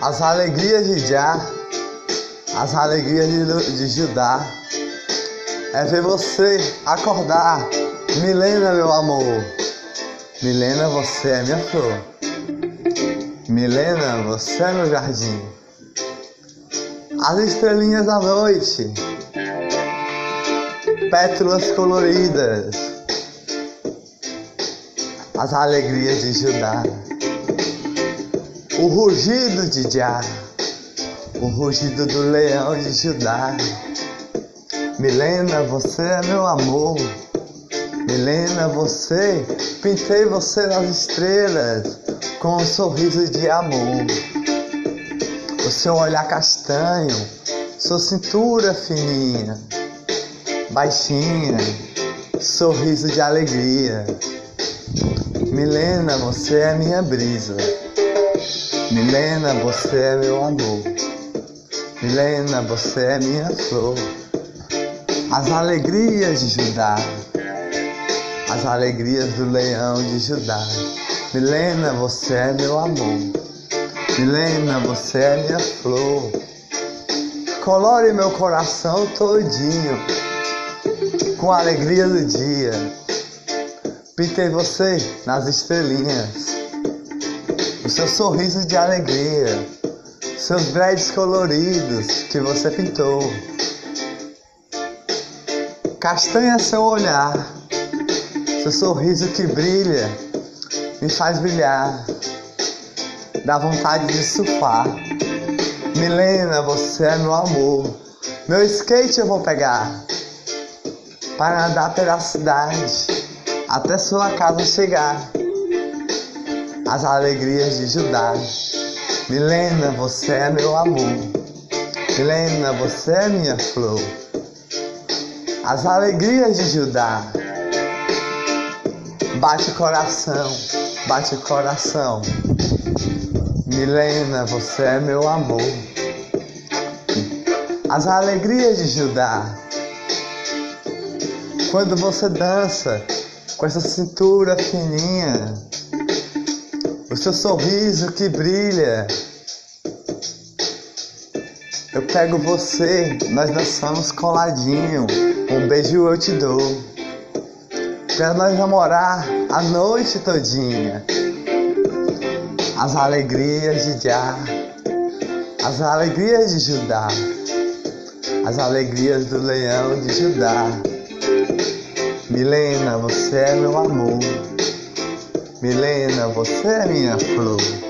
as alegrias de Já, as alegrias de, de Judá, é ver você acordar. Milena, meu amor, Milena, você é minha flor. Milena, você é meu jardim. As estrelinhas da noite, pétalas coloridas, as alegrias de Judá o rugido de Já, o rugido do leão de Judá. Milena, você é meu amor. Milena, você, pintei você nas estrelas com um sorriso de amor. O seu olhar castanho, sua cintura fininha, baixinha, sorriso de alegria. Milena, você é minha brisa. Milena, você é meu amor. Milena, você é minha flor. As alegrias de Judá, as alegrias do leão de Judá. Milena, você é meu amor. Milena, você é minha flor. Colore meu coração todinho com a alegria do dia. Pintei você nas estrelinhas seu sorriso de alegria, seus dreads coloridos que você pintou. Castanha seu olhar, seu sorriso que brilha, me faz brilhar, dá vontade de surfar. Milena, você é meu amor, meu skate eu vou pegar para andar pela cidade até sua casa chegar as alegrias de Judá. Milena, você é meu amor. Milena, você é minha flor. As alegrias de Judá. Bate coração, bate coração. Milena, você é meu amor. As alegrias de Judá. Quando você dança com essa cintura fininha, o seu sorriso que brilha. Eu pego você, nós dançamos coladinho. Um beijo eu te dou. Pra nós namorar a noite todinha. As alegrias de Já, as alegrias de Judá, as alegrias do leão de Judá. Milena, você é meu amor. Milena, você é minha flor.